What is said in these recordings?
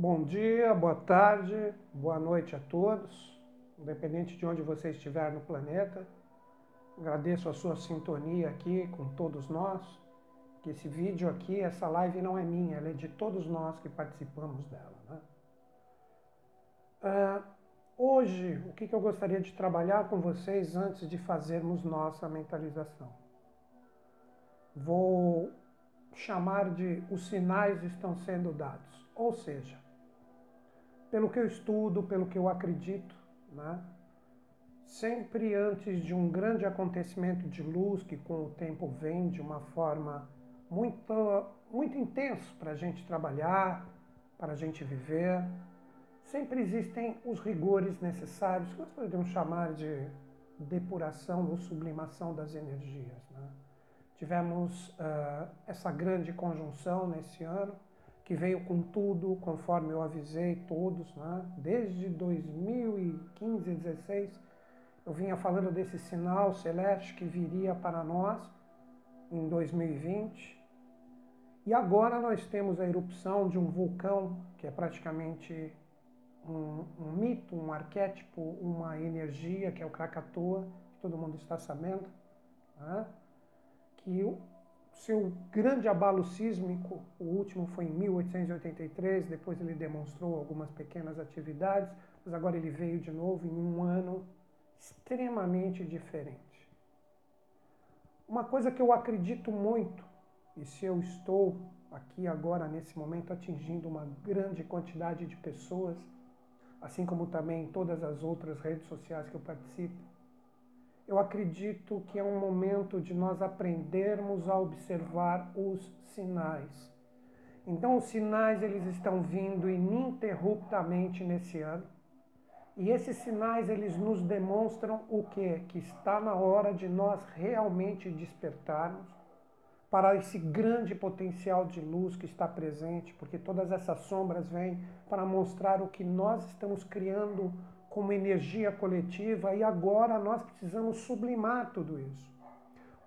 Bom dia, boa tarde, boa noite a todos, independente de onde você estiver no planeta. Agradeço a sua sintonia aqui com todos nós. Que esse vídeo aqui, essa live não é minha, ela é de todos nós que participamos dela. Né? Uh, hoje, o que, que eu gostaria de trabalhar com vocês antes de fazermos nossa mentalização? Vou chamar de os sinais estão sendo dados, ou seja, pelo que eu estudo, pelo que eu acredito, né? sempre antes de um grande acontecimento de luz que com o tempo vem de uma forma muito, muito intenso para a gente trabalhar, para a gente viver, sempre existem os rigores necessários que nós podemos chamar de depuração ou sublimação das energias. Né? Tivemos uh, essa grande conjunção nesse ano que veio com tudo, conforme eu avisei todos, né? desde 2015, 16, eu vinha falando desse sinal celeste que viria para nós em 2020. E agora nós temos a erupção de um vulcão, que é praticamente um, um mito, um arquétipo, uma energia, que é o Krakatoa, que todo mundo está sabendo, né? que seu grande abalo sísmico, o último foi em 1883, depois ele demonstrou algumas pequenas atividades, mas agora ele veio de novo em um ano extremamente diferente. Uma coisa que eu acredito muito, e se eu estou aqui agora nesse momento atingindo uma grande quantidade de pessoas, assim como também todas as outras redes sociais que eu participo, eu acredito que é um momento de nós aprendermos a observar os sinais. Então, os sinais eles estão vindo ininterruptamente nesse ano. E esses sinais eles nos demonstram o que? Que está na hora de nós realmente despertarmos para esse grande potencial de luz que está presente, porque todas essas sombras vêm para mostrar o que nós estamos criando como energia coletiva e agora nós precisamos sublimar tudo isso.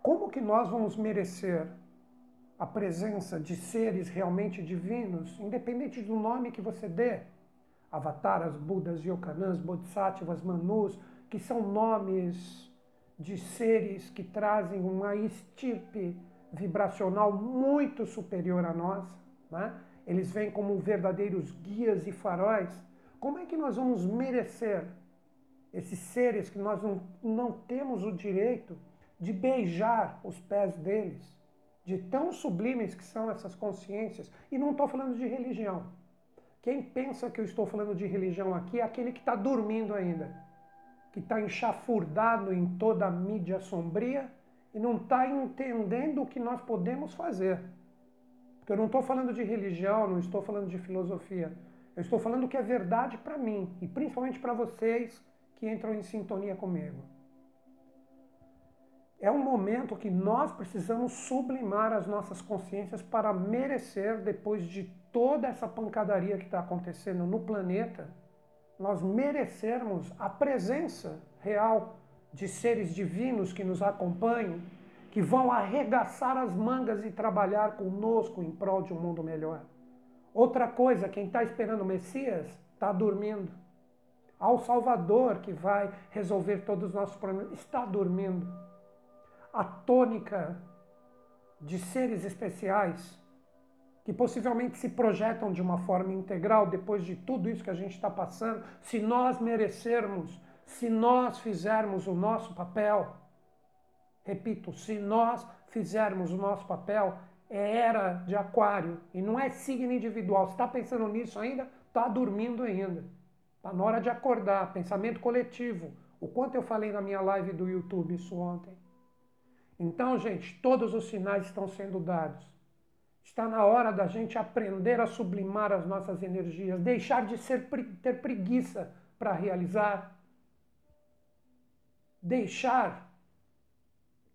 Como que nós vamos merecer a presença de seres realmente divinos, independente do nome que você dê? Avataras, Budas, Yoganãs, Bodhisattvas, Manus, que são nomes de seres que trazem uma estirpe vibracional muito superior a nós, né? eles vêm como verdadeiros guias e faróis como é que nós vamos merecer esses seres que nós não, não temos o direito de beijar os pés deles, de tão sublimes que são essas consciências? E não estou falando de religião. Quem pensa que eu estou falando de religião aqui é aquele que está dormindo ainda, que está enxafurdado em toda a mídia sombria e não está entendendo o que nós podemos fazer. Porque eu não estou falando de religião, não estou falando de filosofia. Eu estou falando o que é verdade para mim e principalmente para vocês que entram em sintonia comigo. É um momento que nós precisamos sublimar as nossas consciências para merecer, depois de toda essa pancadaria que está acontecendo no planeta, nós merecermos a presença real de seres divinos que nos acompanham, que vão arregaçar as mangas e trabalhar conosco em prol de um mundo melhor. Outra coisa, quem está esperando o Messias está dormindo. Ao Salvador que vai resolver todos os nossos problemas está dormindo. A tônica de seres especiais que possivelmente se projetam de uma forma integral depois de tudo isso que a gente está passando, se nós merecermos, se nós fizermos o nosso papel, repito, se nós fizermos o nosso papel, é era de aquário e não é signo individual. Você está pensando nisso ainda? Está dormindo ainda. Está na hora de acordar. Pensamento coletivo. O quanto eu falei na minha live do YouTube isso ontem. Então, gente, todos os sinais estão sendo dados. Está na hora da gente aprender a sublimar as nossas energias, deixar de ser, ter preguiça para realizar, deixar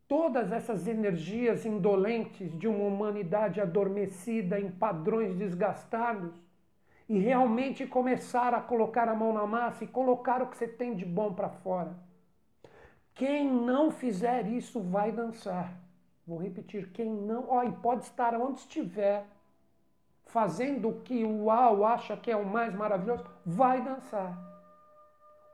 todas essas energias indolentes de uma humanidade adormecida em padrões desgastados e realmente começar a colocar a mão na massa e colocar o que você tem de bom para fora. Quem não fizer isso vai dançar. Vou repetir, quem não, ó, e pode estar onde estiver, fazendo o que o uau acha que é o mais maravilhoso, vai dançar.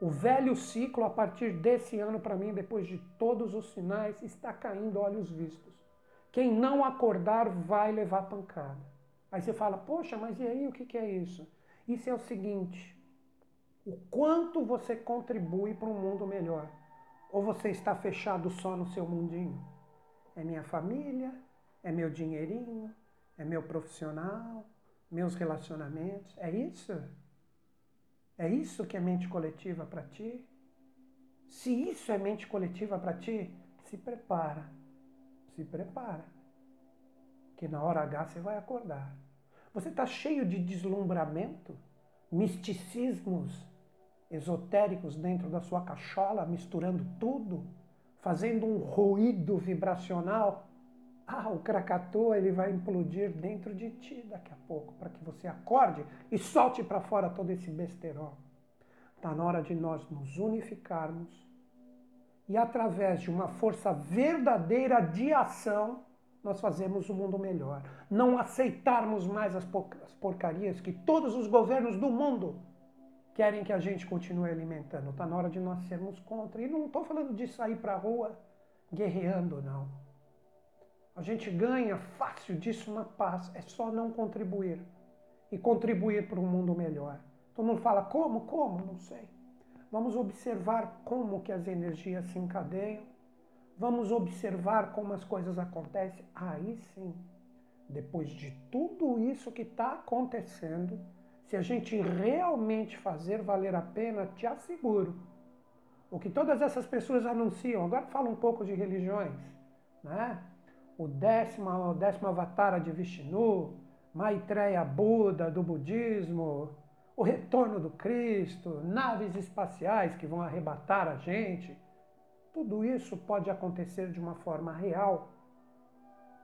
O velho ciclo, a partir desse ano, para mim, depois de todos os sinais, está caindo olhos vistos. Quem não acordar vai levar pancada. Aí você fala, poxa, mas e aí o que é isso? Isso é o seguinte: o quanto você contribui para um mundo melhor. Ou você está fechado só no seu mundinho? É minha família, é meu dinheirinho, é meu profissional, meus relacionamentos. É isso? É isso que é mente coletiva para ti? Se isso é mente coletiva para ti, se prepara. Se prepara. Que na hora H você vai acordar. Você está cheio de deslumbramento, misticismos esotéricos dentro da sua cachola, misturando tudo, fazendo um ruído vibracional. Ah, o Krakatoa ele vai implodir dentro de ti daqui a pouco, para que você acorde e solte para fora todo esse besterol. Está na hora de nós nos unificarmos e, através de uma força verdadeira de ação, nós fazemos o um mundo melhor. Não aceitarmos mais as porcarias que todos os governos do mundo querem que a gente continue alimentando. Está na hora de nós sermos contra. E não estou falando de sair para a rua guerreando, não. A gente ganha fácil disso na paz. É só não contribuir. E contribuir para um mundo melhor. Todo mundo fala, como? Como? Não sei. Vamos observar como que as energias se encadeiam. Vamos observar como as coisas acontecem. Aí sim, depois de tudo isso que está acontecendo, se a gente realmente fazer valer a pena, te asseguro. O que todas essas pessoas anunciam, agora fala um pouco de religiões, né? O décimo, o décimo avatara de Vishnu, Maitreya Buda do budismo, o retorno do Cristo, naves espaciais que vão arrebatar a gente. Tudo isso pode acontecer de uma forma real.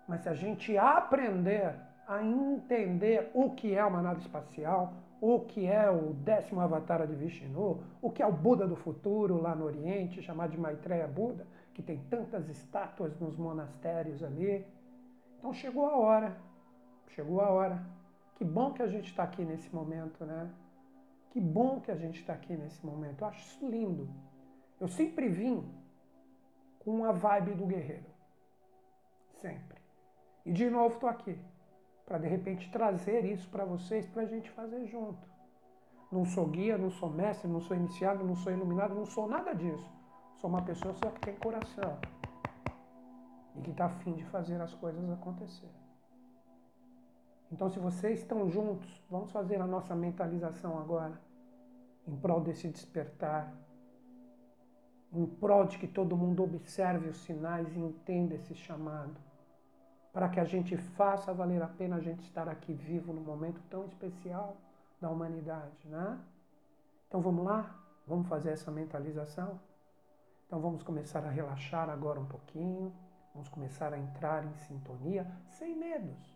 Mas se a gente aprender a entender o que é uma nave espacial, o que é o décimo avatar de Vishnu, o que é o Buda do futuro lá no Oriente, chamado de Maitreya Buda, que tem tantas estátuas nos monastérios ali. Então chegou a hora, chegou a hora. Que bom que a gente está aqui nesse momento, né? Que bom que a gente está aqui nesse momento. Eu acho isso lindo. Eu sempre vim com a vibe do guerreiro. Sempre. E de novo estou aqui para de repente trazer isso para vocês, para a gente fazer junto. Não sou guia, não sou mestre, não sou iniciado, não sou iluminado, não sou nada disso. Sou uma pessoa só que tem coração e que está afim de fazer as coisas acontecer. Então, se vocês estão juntos, vamos fazer a nossa mentalização agora, em prol desse despertar, em prol de que todo mundo observe os sinais e entenda esse chamado para que a gente faça valer a pena a gente estar aqui vivo num momento tão especial da humanidade, né? Então vamos lá? Vamos fazer essa mentalização? Então vamos começar a relaxar agora um pouquinho, vamos começar a entrar em sintonia, sem medos.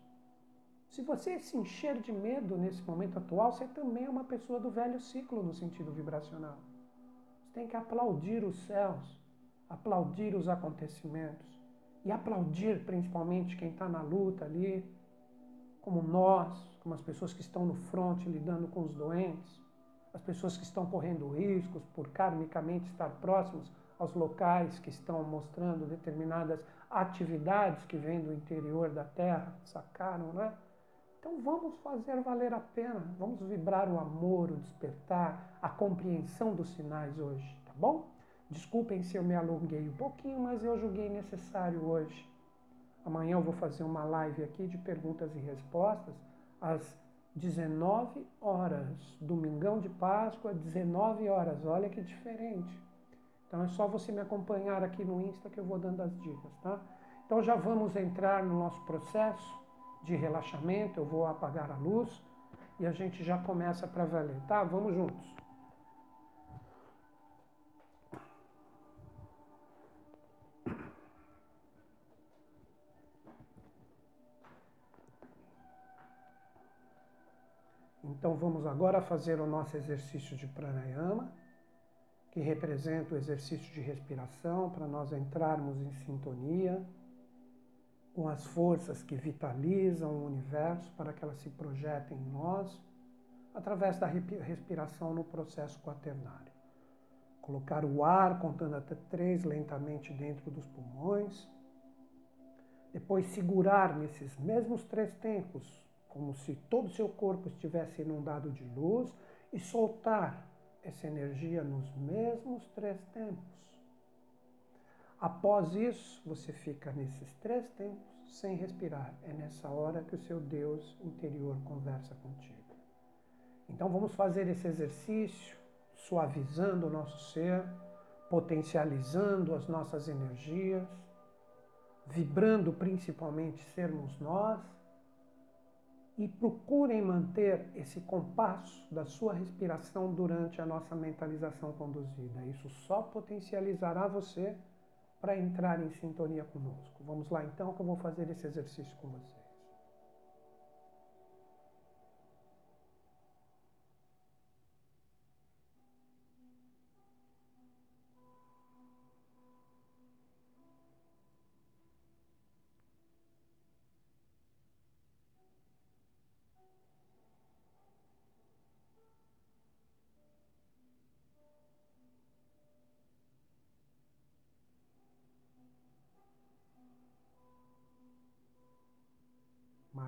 Se você se encher de medo nesse momento atual, você também é uma pessoa do velho ciclo no sentido vibracional. Você tem que aplaudir os céus, aplaudir os acontecimentos e aplaudir principalmente quem está na luta ali, como nós, como as pessoas que estão no fronte lidando com os doentes, as pessoas que estão correndo riscos por karmicamente estar próximos aos locais que estão mostrando determinadas atividades que vêm do interior da Terra, sacaram, né? Então vamos fazer valer a pena, vamos vibrar o amor, o despertar, a compreensão dos sinais hoje, tá bom? Desculpem se eu me alonguei um pouquinho, mas eu julguei necessário hoje. Amanhã eu vou fazer uma live aqui de perguntas e respostas às 19 horas. Domingão de Páscoa, 19 horas. Olha que diferente. Então é só você me acompanhar aqui no Insta que eu vou dando as dicas, tá? Então já vamos entrar no nosso processo de relaxamento. Eu vou apagar a luz e a gente já começa para valer, tá? Vamos juntos. Então vamos agora fazer o nosso exercício de pranayama, que representa o exercício de respiração para nós entrarmos em sintonia. com as forças que vitalizam o universo para que elas se projetem em nós através da respiração no processo quaternário. Colocar o ar contando até três lentamente dentro dos pulmões. Depois segurar nesses mesmos três tempos, como se todo o seu corpo estivesse inundado de luz, e soltar essa energia nos mesmos três tempos. Após isso, você fica nesses três tempos sem respirar. É nessa hora que o seu Deus interior conversa contigo. Então vamos fazer esse exercício suavizando o nosso ser, potencializando as nossas energias, vibrando principalmente sermos nós e procurem manter esse compasso da sua respiração durante a nossa mentalização conduzida. Isso só potencializará você para entrar em sintonia conosco. Vamos lá então que eu vou fazer esse exercício com você.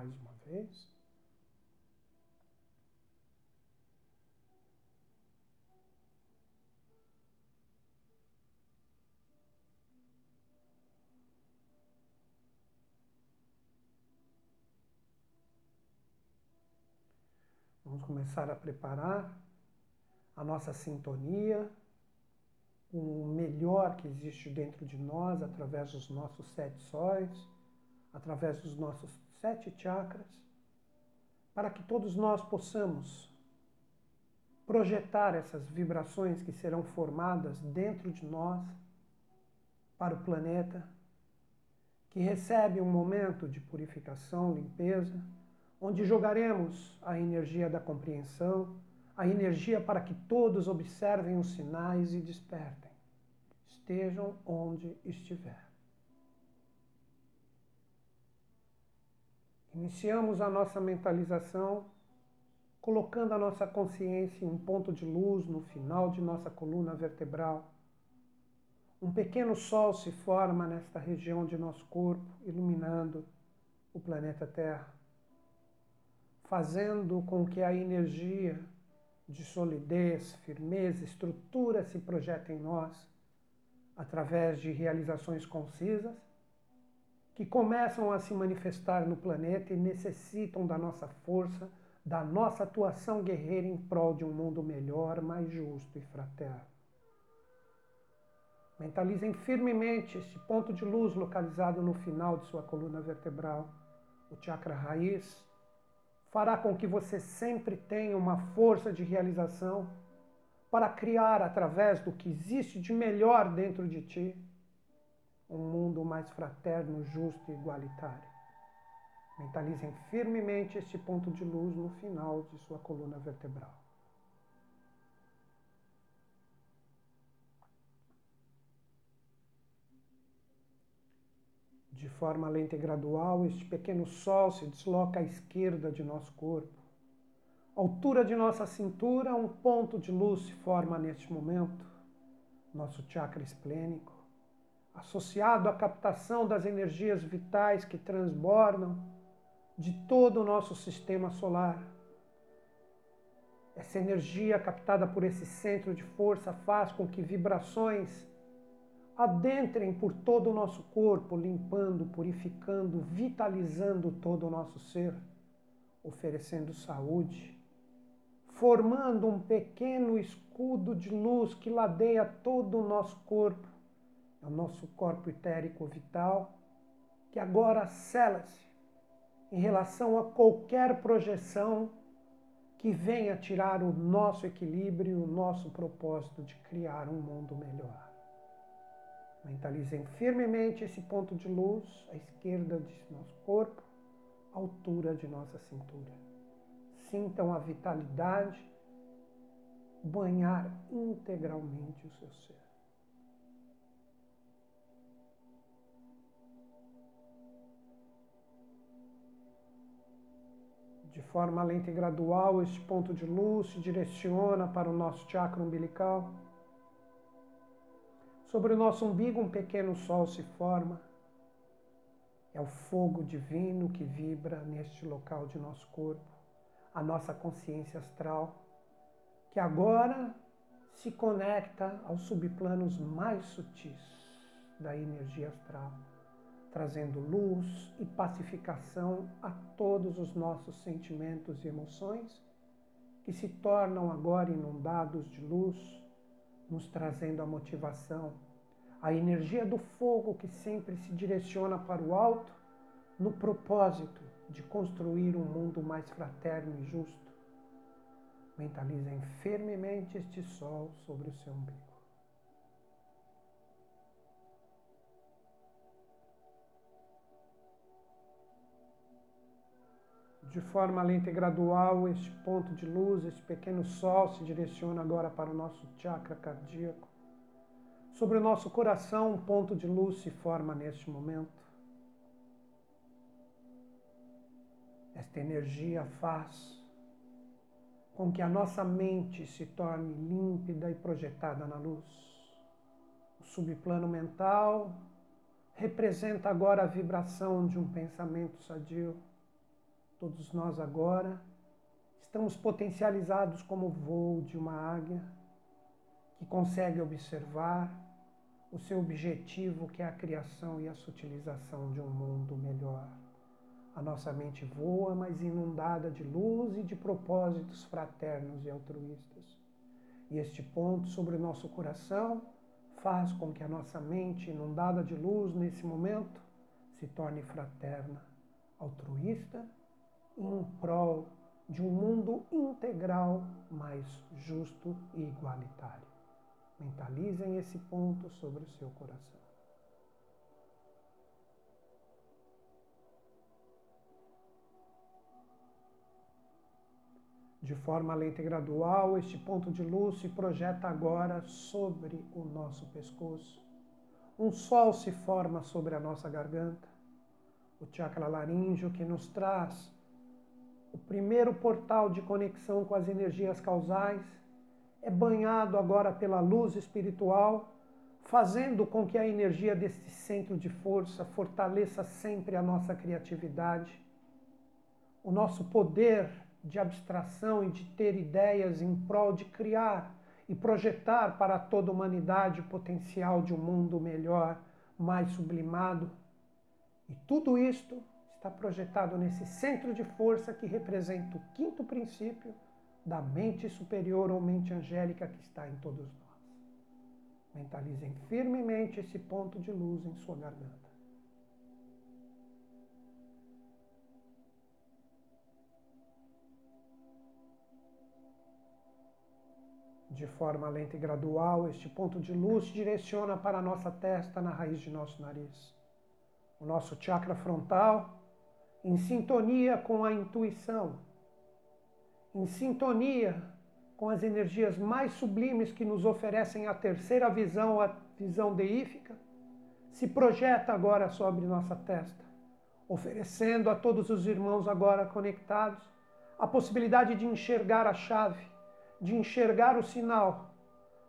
Mais uma vez. Vamos começar a preparar a nossa sintonia, o melhor que existe dentro de nós através dos nossos sete sóis, através dos nossos sete chakras, para que todos nós possamos projetar essas vibrações que serão formadas dentro de nós para o planeta, que recebe um momento de purificação, limpeza, onde jogaremos a energia da compreensão, a energia para que todos observem os sinais e despertem, estejam onde estiver. Iniciamos a nossa mentalização colocando a nossa consciência em um ponto de luz no final de nossa coluna vertebral. Um pequeno sol se forma nesta região de nosso corpo, iluminando o planeta Terra, fazendo com que a energia de solidez, firmeza, estrutura se projete em nós através de realizações concisas que começam a se manifestar no planeta e necessitam da nossa força, da nossa atuação guerreira em prol de um mundo melhor, mais justo e fraterno. Mentalizem firmemente esse ponto de luz localizado no final de sua coluna vertebral, o chakra raiz. Fará com que você sempre tenha uma força de realização para criar através do que existe de melhor dentro de ti um mundo mais fraterno, justo e igualitário. Mentalizem firmemente este ponto de luz no final de sua coluna vertebral. De forma lenta e gradual, este pequeno sol se desloca à esquerda de nosso corpo. Altura de nossa cintura, um ponto de luz se forma neste momento, nosso chakra esplênico associado à captação das energias vitais que transbordam de todo o nosso sistema solar. Essa energia captada por esse centro de força faz com que vibrações adentrem por todo o nosso corpo, limpando, purificando, vitalizando todo o nosso ser, oferecendo saúde, formando um pequeno escudo de luz que ladeia todo o nosso corpo ao nosso corpo etérico vital, que agora cela-se em relação a qualquer projeção que venha tirar o nosso equilíbrio, o nosso propósito de criar um mundo melhor. Mentalizem firmemente esse ponto de luz à esquerda de nosso corpo, altura de nossa cintura. Sintam a vitalidade banhar integralmente o seu ser. De forma lenta e gradual, este ponto de luz se direciona para o nosso chakra umbilical. Sobre o nosso umbigo, um pequeno sol se forma. É o fogo divino que vibra neste local de nosso corpo, a nossa consciência astral, que agora se conecta aos subplanos mais sutis da energia astral trazendo luz e pacificação a todos os nossos sentimentos e emoções, que se tornam agora inundados de luz, nos trazendo a motivação, a energia do fogo que sempre se direciona para o alto, no propósito de construir um mundo mais fraterno e justo. Mentalizem firmemente este sol sobre o seu umbigo. De forma lenta e gradual, este ponto de luz, esse pequeno sol se direciona agora para o nosso chakra cardíaco. Sobre o nosso coração, um ponto de luz se forma neste momento. Esta energia faz com que a nossa mente se torne límpida e projetada na luz. O subplano mental representa agora a vibração de um pensamento sadio Todos nós agora estamos potencializados como o voo de uma águia que consegue observar o seu objetivo, que é a criação e a sutilização de um mundo melhor. A nossa mente voa, mas inundada de luz e de propósitos fraternos e altruístas. E este ponto sobre o nosso coração faz com que a nossa mente, inundada de luz nesse momento, se torne fraterna, altruísta em prol de um mundo integral mais justo e igualitário. Mentalizem esse ponto sobre o seu coração. De forma lenta e gradual, este ponto de luz se projeta agora sobre o nosso pescoço. Um sol se forma sobre a nossa garganta. O chakra laríngeo que nos traz o primeiro portal de conexão com as energias causais, é banhado agora pela luz espiritual, fazendo com que a energia deste centro de força fortaleça sempre a nossa criatividade, o nosso poder de abstração e de ter ideias em prol de criar e projetar para toda a humanidade o potencial de um mundo melhor, mais sublimado. E tudo isto está projetado nesse centro de força que representa o quinto princípio da mente superior ou mente angélica que está em todos nós. Mentalizem firmemente esse ponto de luz em sua garganta. De forma lenta e gradual, este ponto de luz direciona para a nossa testa na raiz de nosso nariz. O nosso chakra frontal em sintonia com a intuição, em sintonia com as energias mais sublimes que nos oferecem a terceira visão, a visão deífica, se projeta agora sobre nossa testa, oferecendo a todos os irmãos agora conectados a possibilidade de enxergar a chave, de enxergar o sinal,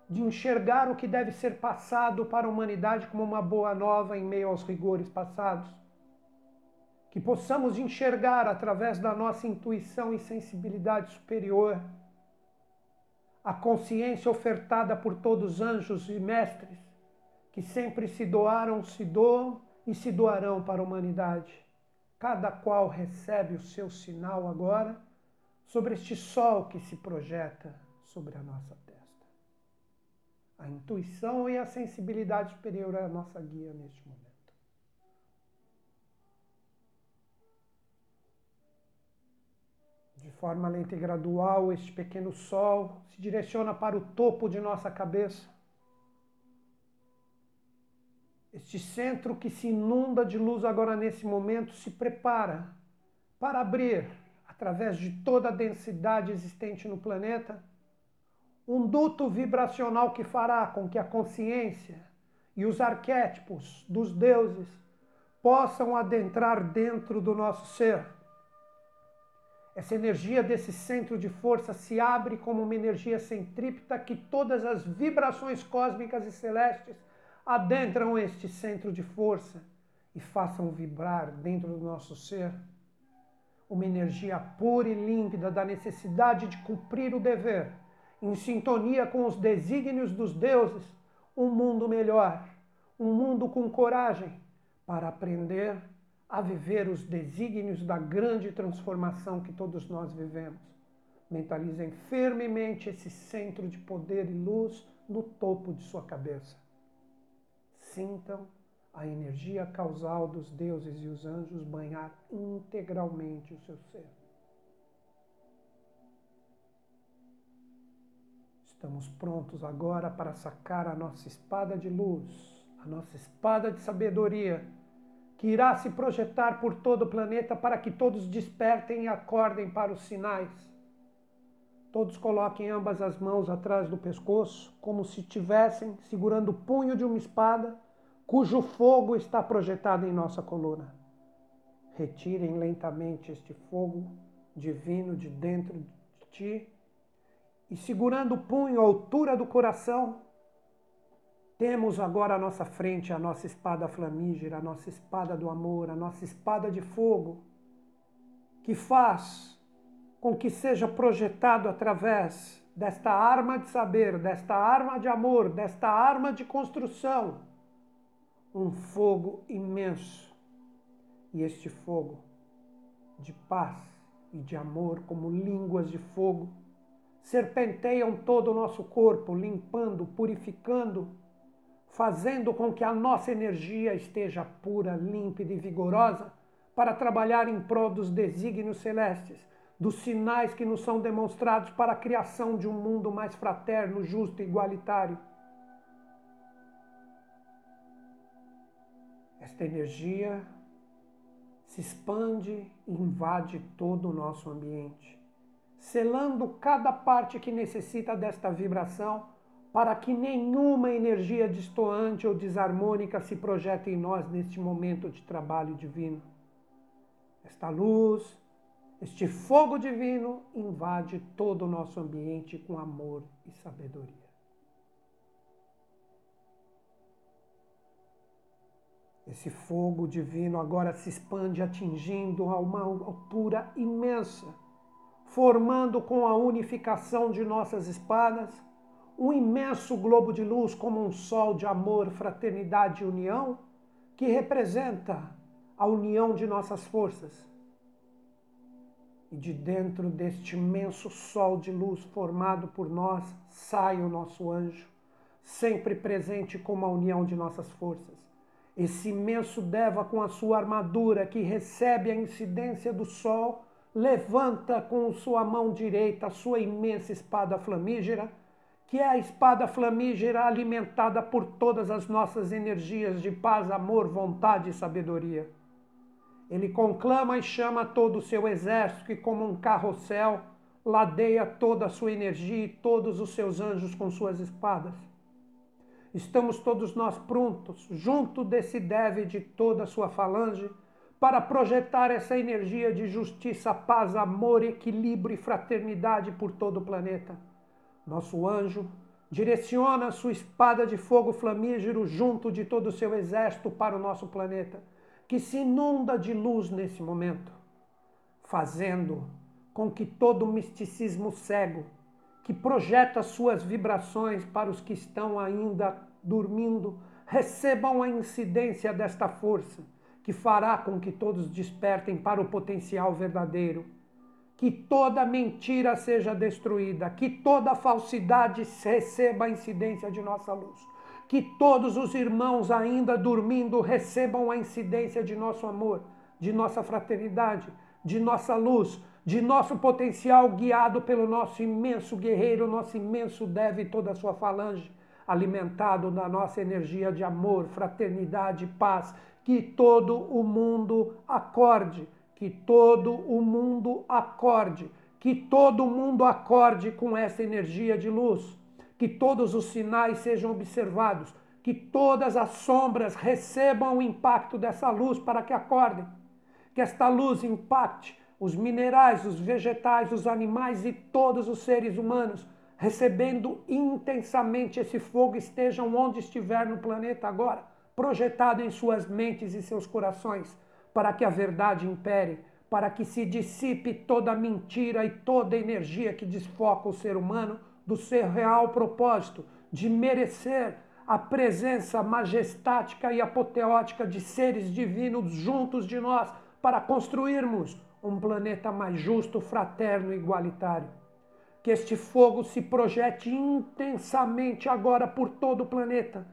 de enxergar o que deve ser passado para a humanidade como uma boa nova em meio aos rigores passados que possamos enxergar através da nossa intuição e sensibilidade superior a consciência ofertada por todos os anjos e mestres que sempre se doaram, se doam e se doarão para a humanidade. Cada qual recebe o seu sinal agora sobre este sol que se projeta sobre a nossa testa. A intuição e a sensibilidade superior é a nossa guia neste momento. De forma lenta e gradual, este pequeno sol se direciona para o topo de nossa cabeça. Este centro que se inunda de luz agora nesse momento se prepara para abrir, através de toda a densidade existente no planeta, um duto vibracional que fará com que a consciência e os arquétipos dos deuses possam adentrar dentro do nosso ser Essa energia desse centro de força se abre como uma energia centrípeta que todas as vibrações cósmicas e celestes adentram este centro de força e façam vibrar dentro do nosso ser uma energia pura e límpida da necessidade de cumprir o dever, em sintonia com os desígnios dos deuses, um mundo melhor, um mundo com coragem para aprender a viver os desígnios da grande transformação que todos nós vivemos. Mentalizem firmemente esse centro de poder e luz no topo de sua cabeça. Sintam a energia causal dos deuses e os anjos banhar integralmente o seu ser. Estamos prontos agora para sacar a nossa espada de luz, a nossa espada de sabedoria, que irá se projetar por todo o planeta para que todos despertem e acordem para os sinais. Todos coloquem ambas as mãos atrás do pescoço, como se estivessem segurando o punho de uma espada cujo fogo está projetado em nossa coluna. Retirem lentamente este fogo divino de dentro de ti e, segurando o punho à altura do coração, temos agora à nossa frente a nossa espada flamígera, a nossa espada do amor, a nossa espada de fogo, que faz com que seja projetado através desta arma de saber, desta arma de amor, desta arma de construção um fogo imenso. E este fogo de paz e de amor, como línguas de fogo, serpenteiam todo o nosso corpo, limpando, purificando, fazendo com que a nossa energia esteja pura, límpida e vigorosa para trabalhar em prol dos desígnios celestes, dos sinais que nos são demonstrados para a criação de um mundo mais fraterno, justo e igualitário. Esta energia se expande e invade todo o nosso ambiente, selando cada parte que necessita desta vibração para que nenhuma energia distoante ou desarmônica se projete em nós neste momento de trabalho divino. Esta luz, este fogo divino invade todo o nosso ambiente com amor e sabedoria. Esse fogo divino agora se expande, atingindo a uma altura imensa, formando com a unificação de nossas espadas um imenso globo de luz como um sol de amor, fraternidade e união, que representa a união de nossas forças. E de dentro deste imenso sol de luz formado por nós sai o nosso anjo, sempre presente como a união de nossas forças esse imenso Deva, com a sua armadura que recebe a incidência do sol, levanta com sua mão direita a sua imensa espada flamígera, que é a espada flamígera alimentada por todas as nossas energias de paz, amor, vontade e sabedoria. Ele conclama e chama todo o seu exército, que, como um carrossel, ladeia toda a sua energia e todos os seus anjos com suas espadas. Estamos todos nós prontos, junto desse deve de toda a sua falange, para projetar essa energia de justiça, paz, amor, equilíbrio e fraternidade por todo o planeta. Nosso anjo direciona sua espada de fogo flamígero junto de todo o seu exército para o nosso planeta, que se inunda de luz nesse momento, fazendo com que todo o misticismo cego, que projeta suas vibrações para os que estão ainda dormindo, recebam a incidência desta força, que fará com que todos despertem para o potencial verdadeiro. Que toda mentira seja destruída, que toda falsidade receba a incidência de nossa luz. Que todos os irmãos ainda dormindo recebam a incidência de nosso amor, de nossa fraternidade, de nossa luz, de nosso potencial guiado pelo nosso imenso guerreiro, nosso imenso deve toda a sua falange alimentado na nossa energia de amor, fraternidade paz, que todo o mundo acorde, que todo o mundo acorde, que todo mundo acorde com essa energia de luz, que todos os sinais sejam observados, que todas as sombras recebam o impacto dessa luz para que acordem, que esta luz impacte os minerais, os vegetais, os animais e todos os seres humanos, recebendo intensamente esse fogo, estejam onde estiver no planeta agora, projetado em suas mentes e seus corações, para que a verdade impere, para que se dissipe toda mentira e toda energia que desfoca o ser humano do seu real propósito de merecer a presença majestática e apoteótica de seres divinos juntos de nós para construirmos um planeta mais justo, fraterno e igualitário. Que este fogo se projete intensamente agora por todo o planeta,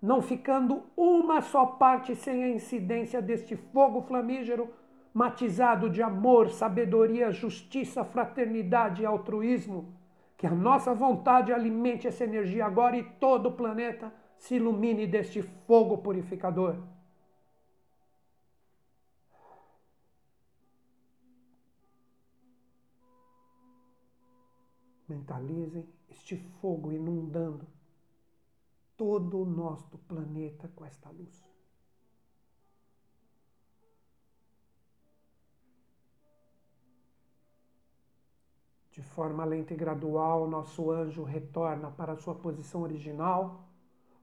não ficando uma só parte sem a incidência deste fogo flamígero, matizado de amor, sabedoria, justiça, fraternidade e altruísmo. Que a nossa vontade alimente essa energia agora e todo o planeta se ilumine deste fogo purificador. Mentalizem este fogo inundando todo o nosso planeta com esta luz. De forma lenta e gradual, nosso anjo retorna para sua posição original,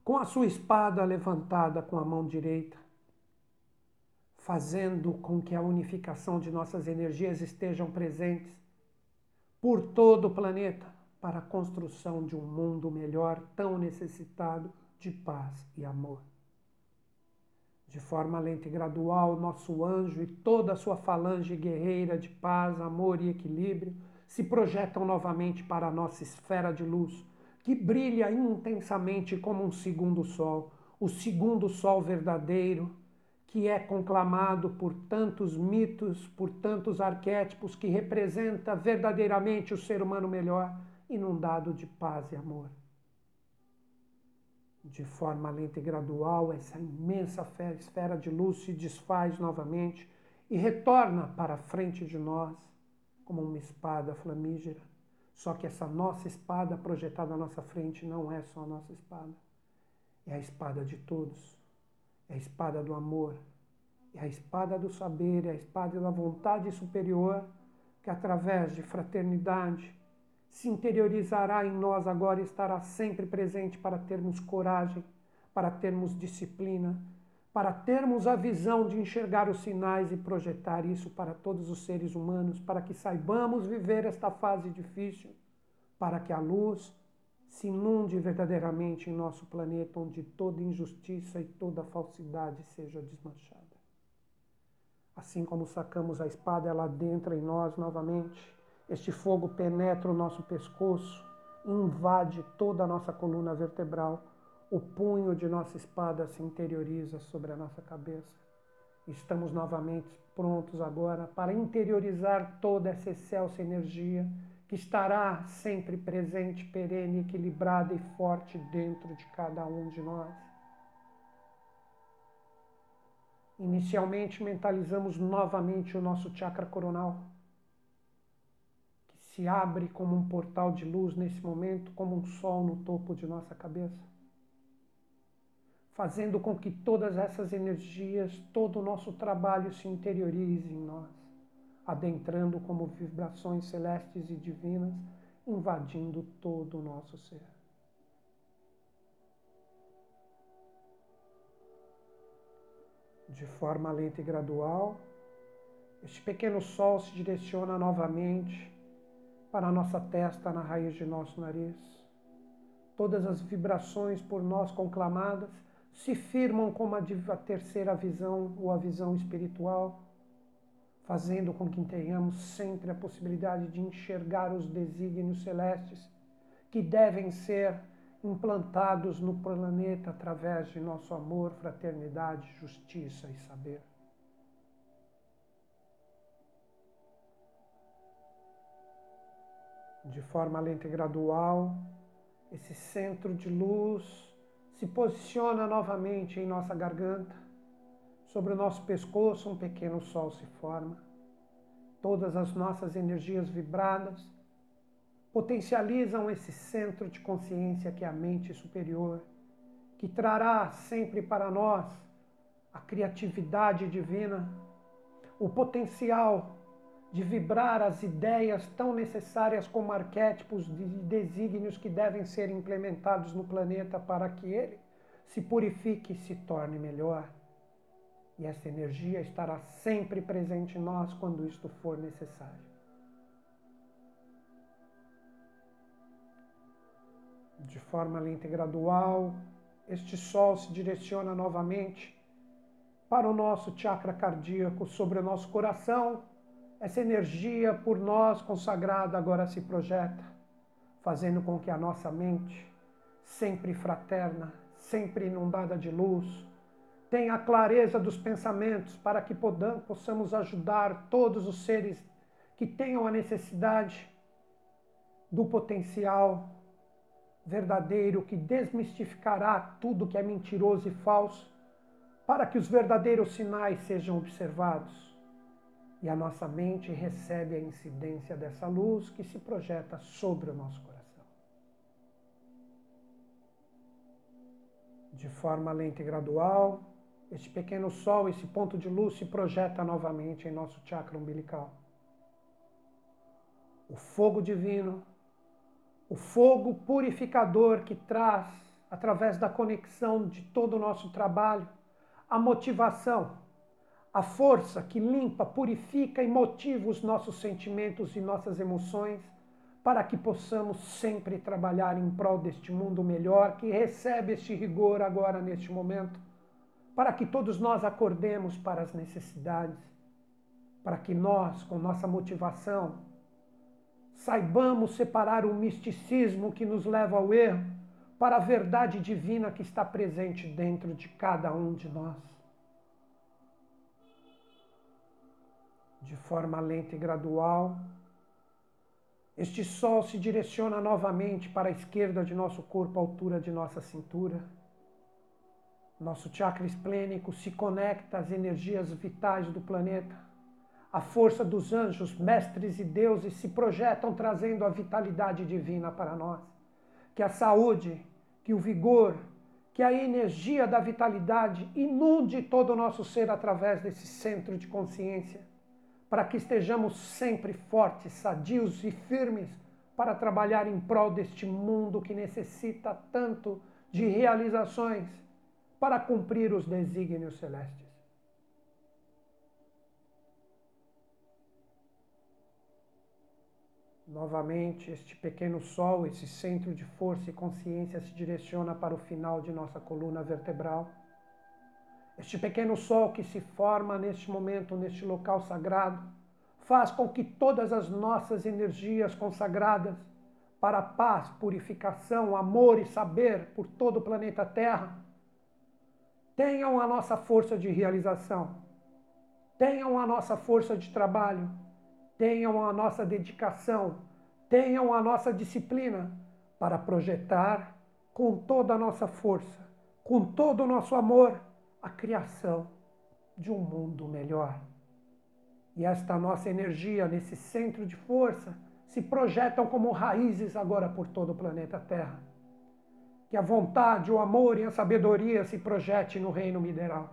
com a sua espada levantada com a mão direita, fazendo com que a unificação de nossas energias estejam presentes por todo o planeta para a construção de um mundo melhor tão necessitado de paz e amor. De forma lenta e gradual, nosso anjo e toda a sua falange guerreira de paz, amor e equilíbrio se projetam novamente para a nossa esfera de luz, que brilha intensamente como um segundo sol, o segundo sol verdadeiro que é conclamado por tantos mitos, por tantos arquétipos, que representa verdadeiramente o ser humano melhor, inundado de paz e amor. De forma lenta e gradual, essa imensa esfera de luz se desfaz novamente e retorna para a frente de nós como uma espada flamígera. Só que essa nossa espada projetada à nossa frente não é só a nossa espada, é a espada de todos é a espada do amor, é a espada do saber, é a espada da vontade superior que, através de fraternidade, se interiorizará em nós agora e estará sempre presente para termos coragem, para termos disciplina, para termos a visão de enxergar os sinais e projetar isso para todos os seres humanos, para que saibamos viver esta fase difícil, para que a luz se inunde verdadeiramente em nosso planeta, onde toda injustiça e toda falsidade seja desmanchada. Assim como sacamos a espada, ela adentra em nós novamente. Este fogo penetra o nosso pescoço, invade toda a nossa coluna vertebral. O punho de nossa espada se interioriza sobre a nossa cabeça. Estamos novamente prontos agora para interiorizar toda essa excelsa energia que estará sempre presente, perene, equilibrada e forte dentro de cada um de nós. Inicialmente mentalizamos novamente o nosso chakra coronal, se abre como um portal de luz nesse momento, como um sol no topo de nossa cabeça, fazendo com que todas essas energias, todo o nosso trabalho se interiorize em nós adentrando como vibrações celestes e divinas, invadindo todo o nosso ser. De forma lenta e gradual, este pequeno sol se direciona novamente para a nossa testa, na raiz de nosso nariz. Todas as vibrações por nós conclamadas se firmam como a terceira visão ou a visão espiritual fazendo com que tenhamos sempre a possibilidade de enxergar os desígnios celestes que devem ser implantados no planeta através de nosso amor, fraternidade, justiça e saber. De forma lenta e gradual, esse centro de luz se posiciona novamente em nossa garganta Sobre o nosso pescoço, um pequeno sol se forma. Todas as nossas energias vibradas potencializam esse centro de consciência que é a mente superior, que trará sempre para nós a criatividade divina, o potencial de vibrar as ideias tão necessárias como arquétipos de desígnios que devem ser implementados no planeta para que ele se purifique e se torne melhor. E essa energia estará sempre presente em nós quando isto for necessário. De forma lenta e gradual, este sol se direciona novamente para o nosso chakra cardíaco sobre o nosso coração essa energia por nós consagrada agora se projeta, fazendo com que a nossa mente, sempre fraterna, sempre inundada de luz, tenha a clareza dos pensamentos para que possamos ajudar todos os seres que tenham a necessidade do potencial verdadeiro que desmistificará tudo que é mentiroso e falso, para que os verdadeiros sinais sejam observados e a nossa mente recebe a incidência dessa luz que se projeta sobre o nosso coração. De forma lenta e gradual, este pequeno sol, esse ponto de luz se projeta novamente em nosso chakra umbilical. O fogo divino, o fogo purificador que traz, através da conexão de todo o nosso trabalho, a motivação a força que limpa, purifica e motiva os nossos sentimentos e nossas emoções, para que possamos sempre trabalhar em prol deste mundo melhor que recebe este rigor agora neste momento, para que todos nós acordemos para as necessidades, para que nós, com nossa motivação, saibamos separar o misticismo que nos leva ao erro para a verdade divina que está presente dentro de cada um de nós. De forma lenta e gradual. Este sol se direciona novamente para a esquerda de nosso corpo, à altura de nossa cintura. Nosso chakra esplênico se conecta às energias vitais do planeta. A força dos anjos, mestres e deuses se projetam trazendo a vitalidade divina para nós. Que a saúde, que o vigor, que a energia da vitalidade inunde todo o nosso ser através desse centro de consciência para que estejamos sempre fortes, sadios e firmes para trabalhar em prol deste mundo que necessita tanto de realizações para cumprir os desígnios celestes. Novamente, este pequeno sol, esse centro de força e consciência se direciona para o final de nossa coluna vertebral este pequeno sol que se forma neste momento, neste local sagrado, faz com que todas as nossas energias consagradas para paz, purificação, amor e saber por todo o planeta Terra tenham a nossa força de realização, tenham a nossa força de trabalho, tenham a nossa dedicação, tenham a nossa disciplina para projetar com toda a nossa força, com todo o nosso amor a criação de um mundo melhor. E esta nossa energia, nesse centro de força, se projetam como raízes agora por todo o planeta Terra. Que a vontade, o amor e a sabedoria se projete no reino mineral.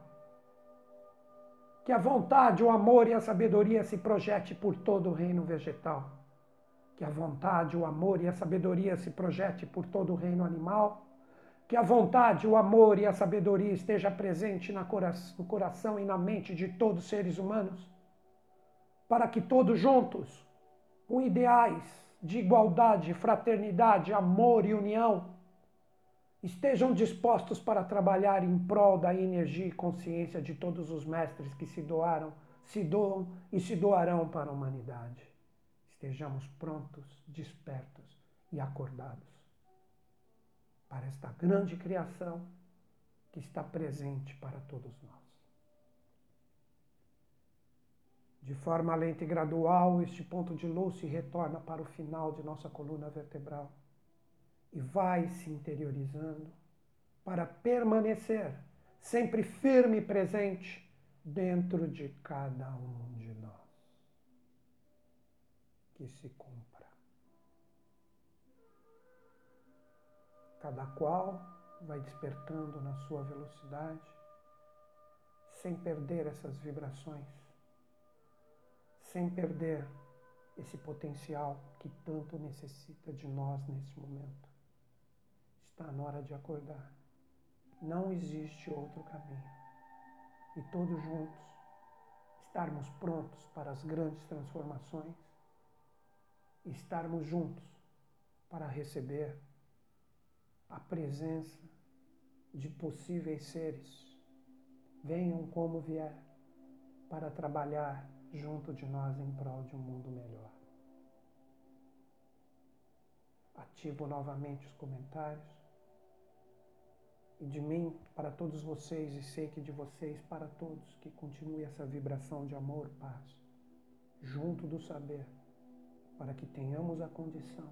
Que a vontade, o amor e a sabedoria se projete por todo o reino vegetal. Que a vontade, o amor e a sabedoria se projete por todo o reino animal que a vontade, o amor e a sabedoria esteja presente no coração e na mente de todos os seres humanos, para que todos juntos, com ideais de igualdade, fraternidade, amor e união, estejam dispostos para trabalhar em prol da energia e consciência de todos os mestres que se doaram, se doam e se doarão para a humanidade. Estejamos prontos, despertos e acordados para esta grande criação que está presente para todos nós. De forma lenta e gradual, este ponto de luz se retorna para o final de nossa coluna vertebral e vai se interiorizando para permanecer sempre firme e presente dentro de cada um de nós. Que se cumpra. Cada qual vai despertando na sua velocidade, sem perder essas vibrações, sem perder esse potencial que tanto necessita de nós neste momento. Está na hora de acordar. Não existe outro caminho. E todos juntos estarmos prontos para as grandes transformações, estarmos juntos para receber a presença de possíveis seres. Venham como vier para trabalhar junto de nós em prol de um mundo melhor. Ativo novamente os comentários. E de mim para todos vocês, e sei que de vocês para todos, que continue essa vibração de amor, paz, junto do saber, para que tenhamos a condição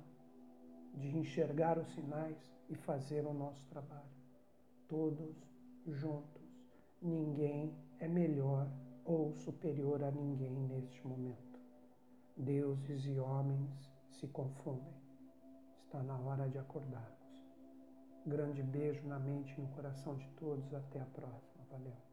de enxergar os sinais e fazer o nosso trabalho. Todos juntos. Ninguém é melhor ou superior a ninguém neste momento. Deuses e homens se confundem. Está na hora de acordarmos. Grande beijo na mente e no coração de todos. Até a próxima. Valeu.